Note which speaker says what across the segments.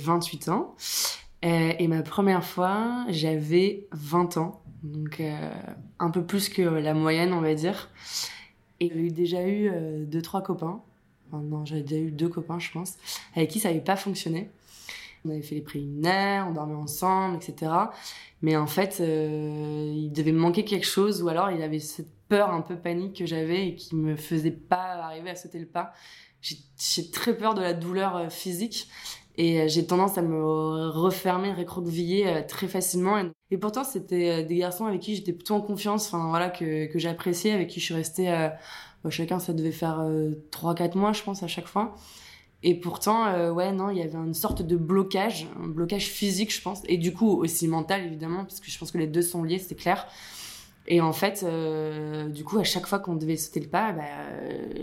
Speaker 1: j'ai 28 ans. et ma première fois, j'avais 20 ans. Donc un peu plus que la moyenne, on va dire. Et j'ai déjà eu deux, trois copains. Enfin, non, j'avais déjà eu deux copains, je pense, avec qui ça n'avait pas fonctionné. On avait fait les préliminaires, on dormait ensemble, etc. Mais en fait, euh, il devait me manquer quelque chose, ou alors il avait cette peur un peu panique que j'avais et qui me faisait pas arriver à sauter le pas. J'ai très peur de la douleur euh, physique et euh, j'ai tendance à me refermer, recroqueviller très facilement. Et, pourtant, c'était des garçons avec qui j'étais plutôt en confiance, enfin voilà, que, que j'appréciais, avec qui je suis restée. Bah, chacun, ça devait faire 3-4 mois, je pense, à chaque fois. Et pourtant, euh, ouais, non, il y avait une sorte de blocage, un blocage physique, je pense, et du coup aussi mental, évidemment, parce que je pense que les deux sont liés, c'est clair. Et en fait, euh, du coup, à chaque fois qu'on devait sauter le pas, bah,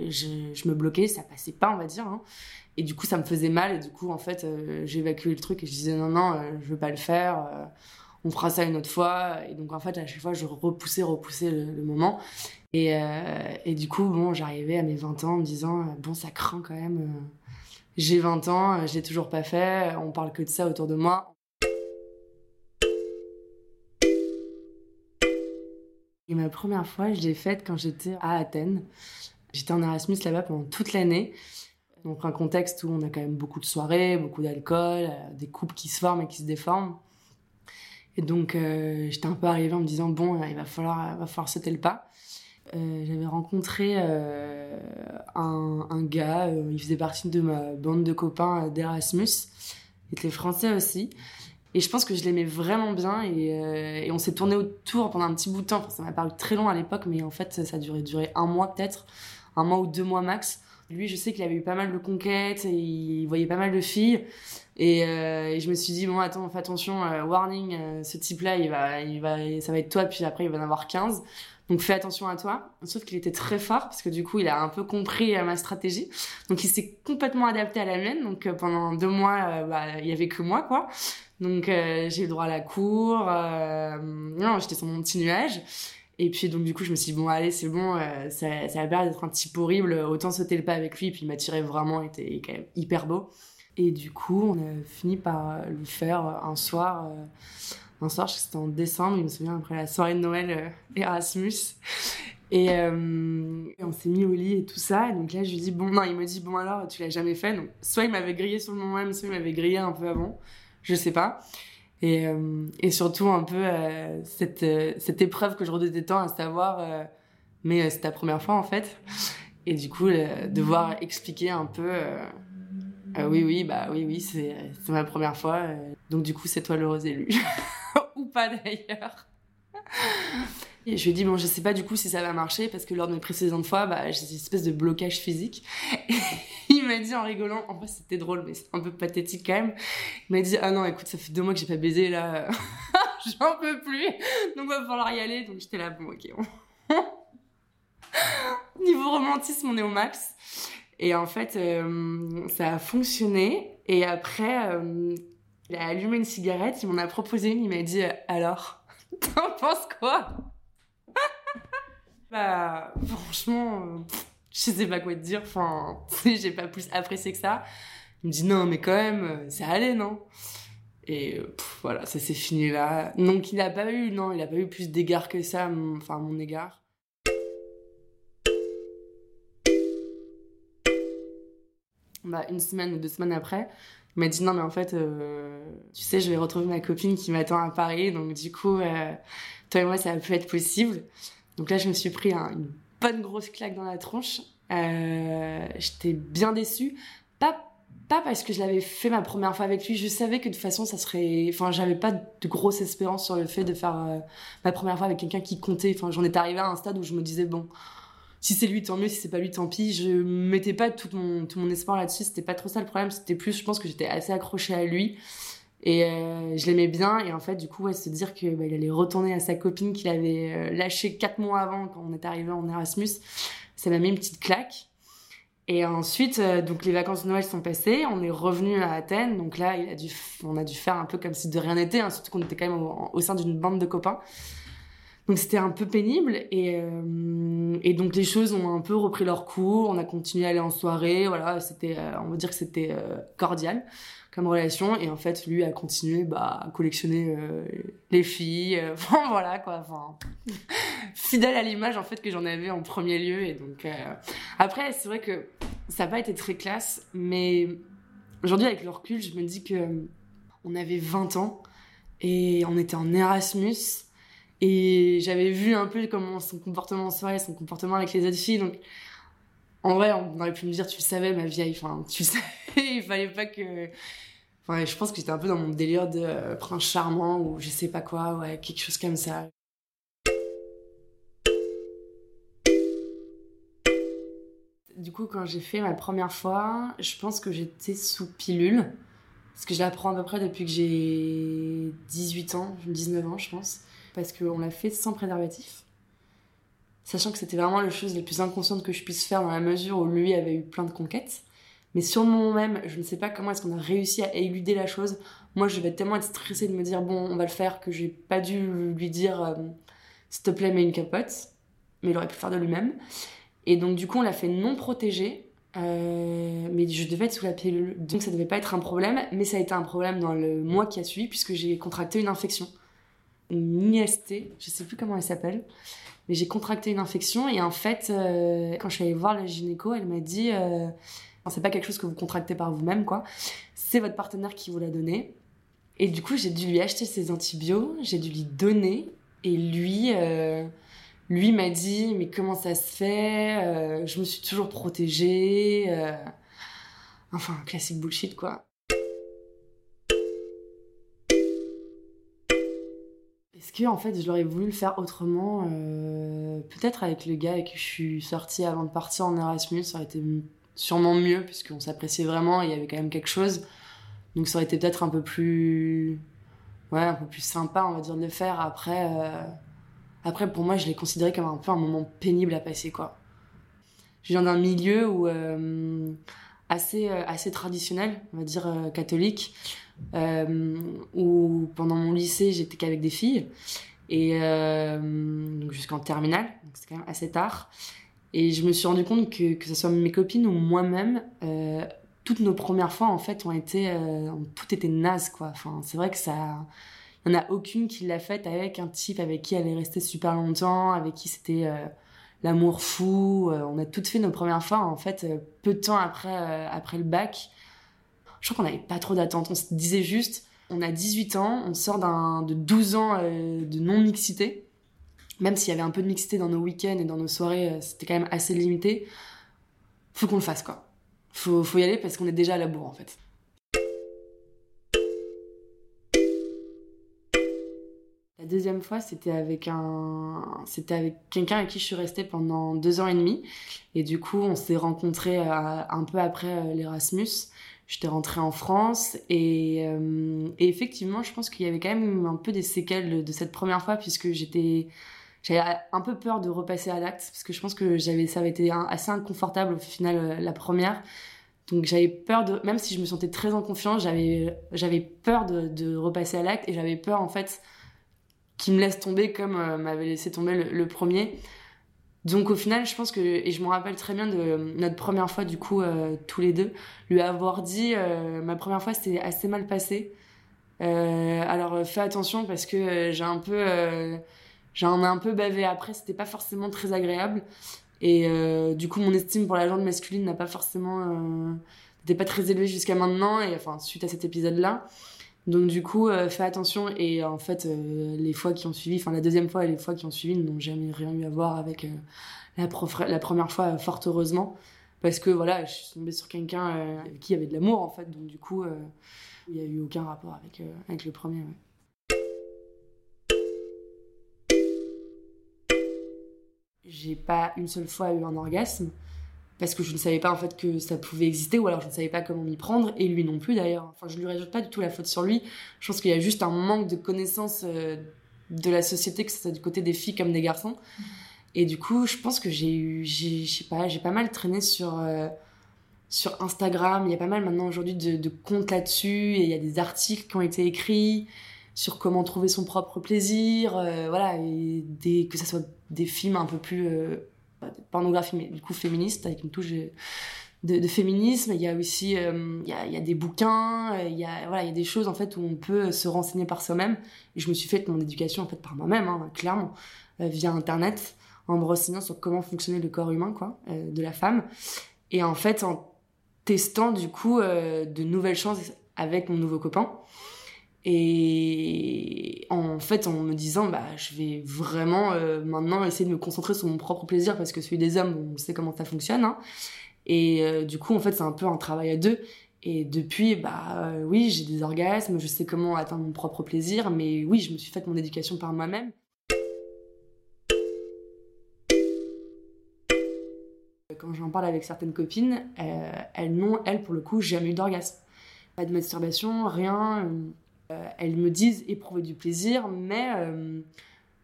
Speaker 1: je, je, me bloquais, ça passait pas, on va dire. Hein. Et du coup, ça me faisait mal, et du coup, en fait, euh, j'évacuais le truc et je disais non, non, je veux pas le faire, on fera ça une autre fois. Et donc, en fait, à chaque fois, je repoussais, repoussais le, le moment. Et, et, du coup, bon, j'arrivais à mes 20 ans en me disant, bon, ça craint quand même j'ai 20 ans, euh, j'ai toujours pas fait, on parle que de ça autour de moi. Et ma première fois, je l'ai faite quand j'étais à Athènes. J'étais en Erasmus là-bas pendant toute l'année. Donc un contexte où on a quand même beaucoup de soirées, beaucoup d'alcool, euh, des couples qui se forment et qui se déforment. Et donc euh, j'étais un peu arrivée en me disant bon, il va falloir, va falloir sauter le pas. Euh, j'avais rencontré euh, un, gars, euh, il faisait partie de ma bande de copains d'Erasmus, il était français aussi. Et je pense que je l'aimais vraiment bien et, et on s'est tourné autour pendant un petit bout de temps. ça m'a paru très long à l'époque, mais en fait, ça a duré, un mois peut-être, un mois ou deux mois max. Lui, je sais qu'il avait eu pas mal de conquêtes, et il voyait pas mal de filles. Et, et je me suis dit, bon, attends, fais attention, warning, ce type-là, ça va être toi, puis après, il va en avoir 15. Donc fais attention à toi. Sauf qu'il était très fort parce que du coup, il a un peu compris euh, ma stratégie. Donc il s'est complètement adapté à la mienne. Donc euh, pendant deux mois, euh, bah, il y avait que moi, quoi. Donc j'ai eu droit à la cour. non, j'étais sur mon petit nuage. Et puis donc du coup, je me suis dit bon, allez, c'est bon. ça, ça a l'air d'être un type horrible. Autant sauter le pas avec lui. Et puis il m'attirait vraiment. Il était quand même hyper beau. Et du coup, on a fini par lui faire un soir un soir, c'était en décembre, je me souviens, après la soirée de Noël euh, Erasmus. Euh, et, on s'est mis au lit et tout ça. Et donc là, je lui dis, bon, non, il me dit, bon, alors, tu l'as jamais fait. Donc, soit il m'avait grillé sur le moment même, soit il m'avait grillé un peu avant. Je sais pas. Et, euh, et surtout, un peu, cette, cette épreuve que je redoutais tant, à savoir, mais c'est ta première fois, en fait. Et du coup, devoir expliquer un peu, oui, oui, bah oui, oui, c'est ma première fois. donc, du coup, c'est toi l'heureux élu. ou pas d'ailleurs. Et je lui ai dit, bon, je sais pas du coup si ça va marcher parce que lors de mes précédentes fois, bah, j'ai une espèce de blocage physique. Et il m'a dit en rigolant, en fait c'était drôle, mais c'est un peu pathétique quand même. Il m'a dit, ah non, écoute, ça fait deux mois que j'ai pas baisé là, j'en peux plus, donc va falloir y aller. Donc j'étais là, bon, ok. Niveau romantisme, on est au max. Et en fait, euh, ça a fonctionné. Et après, euh, il a allumé une cigarette, il m'en a proposé une, il m'a dit Alors, t'en penses quoi? Bah, franchement, euh, je sais pas quoi te dire, enfin, j'ai pas plus apprécié que ça. Il me dit Non, mais quand même, euh, ça allait, non? Et euh, voilà, ça s'est fini là. Donc, il a pas eu, non, il a pas eu plus d'égard que ça, enfin, à mon égard. Bah, une semaine ou deux semaines après, il m'a dit non mais en fait euh, tu sais je vais retrouver ma copine qui m'attend à Paris donc du coup euh, toi et moi ça peut être possible donc là je me suis pris une bonne grosse claque dans la tronche euh, j'étais bien déçue pas pas parce que je l'avais fait ma première fois avec lui je savais que de toute façon ça serait enfin j'avais pas de grosse espérance sur le fait de faire ma première fois avec quelqu'un qui comptait enfin j'en étais arrivée à un stade où je me disais bon si c'est lui, tant mieux. Si c'est pas lui, tant pis. Je mettais pas tout mon, tout mon espoir là-dessus. C'était pas trop ça le problème. C'était plus, je pense que j'étais assez accrochée à lui. Et euh, je l'aimais bien. Et en fait, du coup, se dire qu'il bah, allait retourner à sa copine qu'il avait euh, lâchée quatre mois avant quand on est arrivé en Erasmus, ça m'a mis une petite claque. Et ensuite, euh, donc les vacances de Noël sont passées, on est revenu à Athènes. Donc là, on a dû faire un peu comme si de rien n'était, hein, surtout qu'on était quand même au sein d'une bande de copains. Donc c'était un peu pénible et, donc les choses ont un peu repris leur cours. On a continué à aller en soirée. Voilà, c'était, on va dire que c'était cordial comme relation. Et en fait, lui a continué bah, à collectionner les filles. Enfin voilà quoi. Enfin fidèle à l'image en fait que j'en avais en premier lieu. Et donc après, c'est vrai que ça n'a pas été très classe, mais aujourd'hui avec le recul, je me dis que on avait 20 ans et on était en Erasmus et j'avais vu un peu comment son comportement en soirée, son comportement avec les autres filles. Donc, en vrai, on aurait pu me dire, tu le savais, ma vieille. Enfin, tu le savais, il fallait pas que. Je pense que j'étais un peu dans mon délire de euh, prince charmant ou je sais pas quoi, ouais, quelque chose comme ça. Du coup, quand j'ai fait ma première fois, je pense que j'étais sous pilule. Parce que je la prends à peu près depuis que j'ai 18 ans, 19 ans, je pense parce qu'on l'a fait sans préservatif. Sachant que c'était vraiment la chose la plus inconsciente que je puisse faire dans la mesure où lui avait eu plein de conquêtes. Mais sur le moment même, je ne sais pas comment est-ce qu'on a réussi à éluder la chose. Moi, je vais tellement être stressée de me dire, bon, on va le faire, que j'ai pas dû lui dire, euh, s'il te plaît, mets une capote. Mais il aurait pu faire de lui-même. Et donc, du coup, on l'a fait non protégé. Euh, mais je devais être sous la pilule. Donc, ça devait pas être un problème. Mais ça a été un problème dans le mois qui a suivi, puisque j'ai contracté une infection une IST, je sais plus comment elle s'appelle, mais j'ai contracté une infection et en fait, euh, quand je suis allée voir la gynéco, elle m'a dit euh, c'est pas quelque chose que vous contractez par vous-même, quoi. C'est votre partenaire qui vous l'a donné. Et du coup, j'ai dû lui acheter ses antibiotiques, j'ai dû lui donner et lui. Euh, lui m'a dit mais comment ça se fait Je me suis toujours protégée. Enfin, classique bullshit quoi. Est-ce que en fait j'aurais voulu le faire autrement euh, Peut-être avec le gars avec qui je suis sortie avant de partir en Erasmus, ça aurait été sûrement mieux puisqu'on s'appréciait vraiment il y avait quand même quelque chose. Donc ça aurait été peut-être un peu plus ouais, un peu plus sympa, on va dire de le faire après euh, après pour moi, je l'ai considéré comme un peu un moment pénible à passer quoi. Je viens d'un milieu où euh, assez assez traditionnel, on va dire catholique euh, où pendant mon lycée, j'étais qu'avec des filles, et euh, jusqu'en terminale, donc c'est quand même assez tard. Et je me suis rendu compte que, que ce soit mes copines ou moi-même, euh, toutes nos premières fois, en fait, ont été. Euh, tout était naze, quoi. Enfin, c'est vrai que ça. Il n'y en a aucune qui l'a faite avec un type avec qui elle est restée super longtemps, avec qui c'était euh, l'amour fou. on a toutes fait nos premières fois, en fait, peu de temps après, après le bac je crois qu'on n'avait pas trop d'attentes. On se disait juste, on a 18 ans, on sort de 12 ans euh, de non-mixité. Même s'il y avait un peu de mixité dans nos week-ends et dans nos soirées, euh, c'était quand même assez limité. Faut qu'on le fasse, quoi. Faut, faut y aller parce qu'on est déjà à la bourre, en fait. La deuxième fois, c'était avec un, c'était avec quelqu'un avec qui je suis restée pendant deux ans et demi. Et du coup, on s'est rencontrés euh, un peu après l'Erasmus j'étais rentrée en France euh, et, effectivement, je pense qu'il y avait quand même un peu des séquelles de, cette première fois puisque j'étais j'avais un peu peur de repasser à l'acte parce que je pense que j'avais ça avait été assez inconfortable au final euh, la première. Donc j'avais peur de même si je me sentais très en confiance, j'avais j'avais peur de, repasser à l'acte et j'avais peur en fait qu'il me laisse tomber comme euh, m'avait laissé tomber le premier. Donc au final, je pense que, et je me rappelle très bien de notre première fois du coup, euh, tous les deux, lui avoir dit, ma première fois c'était assez mal passé. Alors fais attention parce que j'ai un peu, j'en ai un peu bavé après, c'était pas forcément très agréable. Et du coup, mon estime pour la jante masculine n'a pas forcément, n'était pas très élevée jusqu'à maintenant. Et enfin, suite à cet épisode-là. Donc du coup, euh, fais attention. Et en fait, euh, les fois qui ont suivi, enfin la deuxième fois et les fois qui ont suivi n'ont jamais rien eu à voir avec euh, la, la, première fois, fort heureusement. Parce que voilà, je suis tombée sur quelqu'un avec qui il y avait de l'amour en fait. Donc du coup, il n'y a eu aucun rapport avec, avec le premier. J'ai pas une seule fois eu un orgasme parce que je ne savais pas en fait que ça pouvait exister ou alors je ne savais pas comment m'y prendre et lui non plus d'ailleurs. Enfin, je lui rajoute pas du tout la faute sur lui. Je pense qu'il y a juste un manque de connaissance euh, de la société que ce du côté des filles comme des garçons. Et du coup, je pense que j'ai eu, je sais pas, j'ai pas mal traîné sur euh, sur Instagram. Il y a pas mal maintenant aujourd'hui de comptes là-dessus et il y a des articles qui ont été écrits sur comment trouver son propre plaisir, voilà, et que ce soit des films un peu plus pornographie, mais du coup féministe, avec une touche de, féminisme. Il y a aussi a, il y a des bouquins, il y a, voilà, il y a des choses en fait où on peut se renseigner par soi-même. Et je me suis fait mon éducation en fait par moi-même, hein, clairement, via Internet en me renseignant sur comment fonctionnait le corps humain quoi, euh, de la femme. Et en fait, en testant du coup euh, de nouvelles choses avec mon nouveau copain. Et en fait, en me disant, bah, je vais vraiment euh, maintenant essayer de me concentrer sur mon propre plaisir parce que celui des hommes, on sait comment ça fonctionne. Hein. Et du coup, en fait, c'est un peu un travail à deux. Et depuis, bah oui, j'ai des orgasmes, je sais comment atteindre mon propre plaisir, mais oui, je me suis fait mon éducation par moi-même. quand j'en parle avec certaines copines, euh, elles n'ont, elles, pour le coup, jamais eu d'orgasme. Pas de masturbation, rien. Euh, elles me disent éprouver du plaisir, mais euh,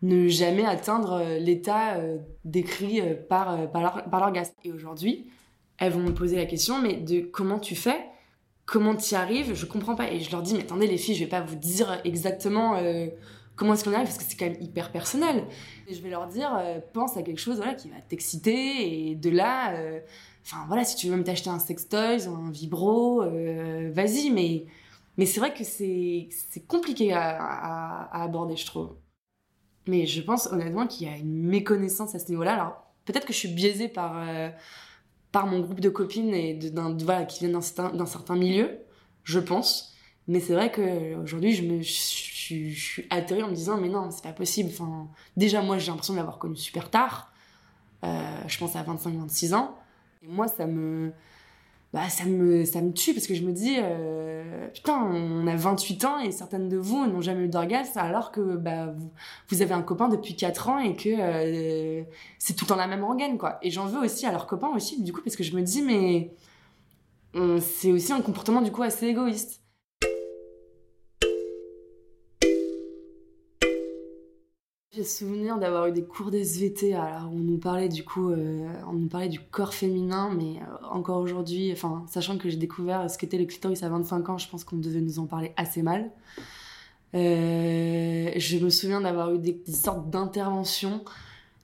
Speaker 1: ne jamais atteindre l'état décrit par, par l'orgasme. Et aujourd'hui, elles vont me poser la question, mais de comment tu fais? Comment tu y arrives? Je comprends pas. Et je leur dis, mais attendez les filles, je vais pas vous dire exactement comment est-ce qu'on arrive parce que c'est quand même hyper personnel. Et je vais leur dire euh, pense à quelque chose qui va t'exciter et de là euh, enfin voilà si tu veux même t'acheter un sextoy ou un vibro euh, vas-y mais mais c'est vrai que c'est compliqué à, aborder je trouve. Mais je pense honnêtement qu'il y a une méconnaissance à ce niveau-là. Alors peut-être que je suis biaisée par par mon groupe de copines et de, voilà, qui viennent d'un certain, milieu, je pense. Mais c'est vrai qu'aujourd'hui, je je, suis atterrée en me disant mais non c'est pas possible enfin déjà moi j'ai l'impression de l'avoir connu super tard euh, je pense à 25 26 ans et moi ça me bah ça me ça me tue parce que je me dis euh, putain on a 28 ans et certaines de vous n'ont jamais eu d'orgasme alors que bah vous, avez un copain depuis 4 ans et que euh, c'est tout le temps la même organe quoi. Et j'en veux aussi à leurs copains aussi du coup parce que je me dis mais c'est aussi un comportement du coup assez égoïste J'ai souvenir d'avoir eu des cours d'SVT. Alors, on nous parlait du coup, euh, on nous parlait du corps féminin, mais euh, encore aujourd'hui, enfin, sachant que j'ai découvert ce qu'était le clitoris à 25 ans, je pense qu'on devait nous en parler assez mal. Euh, je me souviens d'avoir eu des, sortes d'interventions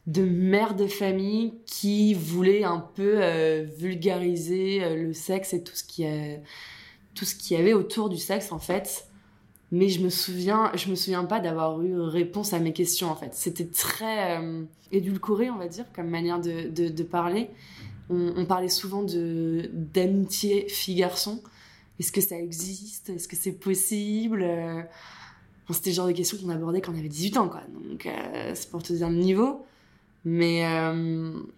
Speaker 1: de mères de famille qui voulaient un peu vulgariser le sexe et tout ce qui tout ce qu'il y avait autour du sexe en fait mais je me souviens je me souviens pas d'avoir eu réponse à mes questions en fait. C'était très euh, édulcoré on va dire comme manière de, parler. On, parlait souvent de d'amitié fille garçon est-ce que ça existe? Est-ce que c'est possible? Euh, c'était le genre de questions qu'on abordait quand on avait 18 ans quoi. Donc euh, c'est pour te dire le niveau. Mais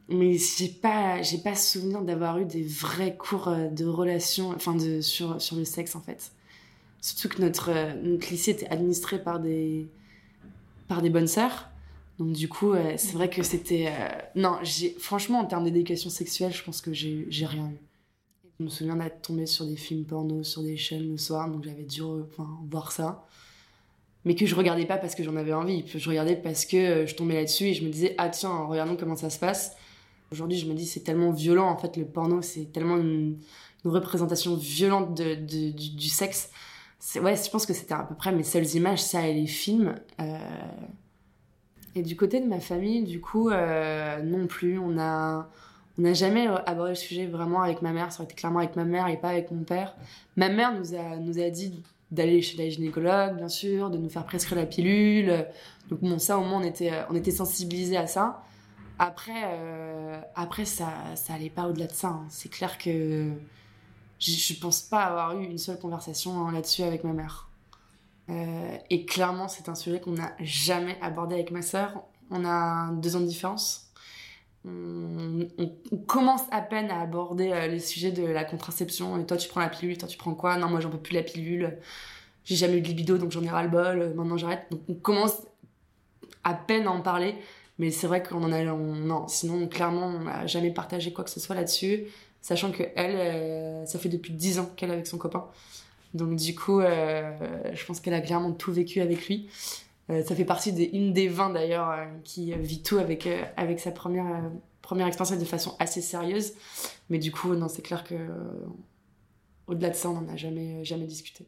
Speaker 1: mais j'ai pas j'ai pas souvenir d'avoir eu des vrais cours de relations enfin de sur sur le sexe en fait Surtout que notre, euh, notre lycée était administré par des, par des bonnes sœurs. Donc du coup, euh, c'est vrai que c'était... Euh, non, franchement, en termes d'éducation sexuelle, je pense que j'ai rien eu. Je me souviens d'être tombée sur des films porno sur des chaînes le soir, donc j'avais dû voir ça. Mais que je regardais pas parce que j'en avais envie. Je regardais parce que je tombais là-dessus et je me disais, ah tiens, regardons comment ça se passe. Aujourd'hui, je me dis, c'est tellement violent, en fait, le porno, c'est tellement une, représentation violente de, du, du sexe ouais, je pense que c'était à peu près mes seules images, ça et les films. Euh. Et du côté de ma famille, du coup, euh, non plus. On a, on n'a jamais abordé le sujet vraiment avec ma mère. Ça aurait été clairement avec ma mère et pas avec mon père. Ma mère nous a, nous a dit d'aller chez la gynécologue, bien sûr, de nous faire prescrire la pilule. Donc bon, ça au moins on était, on était sensibilisés à ça. Après, euh, après ça, ça allait pas au-delà de ça. Hein. C'est clair que je, pense pas avoir eu une seule conversation hein, là-dessus avec ma mère. Euh, et clairement, c'est un sujet qu'on n'a jamais abordé avec ma sœur. On a deux ans de différence. On, commence à peine à aborder euh, les sujets de la contraception. Et toi, tu prends la pilule, toi, tu prends quoi? Non, moi, j'en peux plus la pilule. J'ai jamais eu de libido, donc j'en ai ras le bol. Maintenant, j'arrête. Donc, on commence à peine à en parler. Mais c'est vrai qu'on en a. non, sinon, clairement, on n'a jamais partagé quoi que ce soit là-dessus sachant que elle, euh, ça fait depuis 10 ans qu'elle est avec son copain. Donc du coup, euh, je pense qu'elle a clairement tout vécu avec lui. Euh, ça fait partie des une des 20 d'ailleurs qui vit tout avec avec sa première première expérience de façon assez sérieuse. Mais du coup, non, c'est clair que au-delà de ça, on n'en a jamais jamais discuté.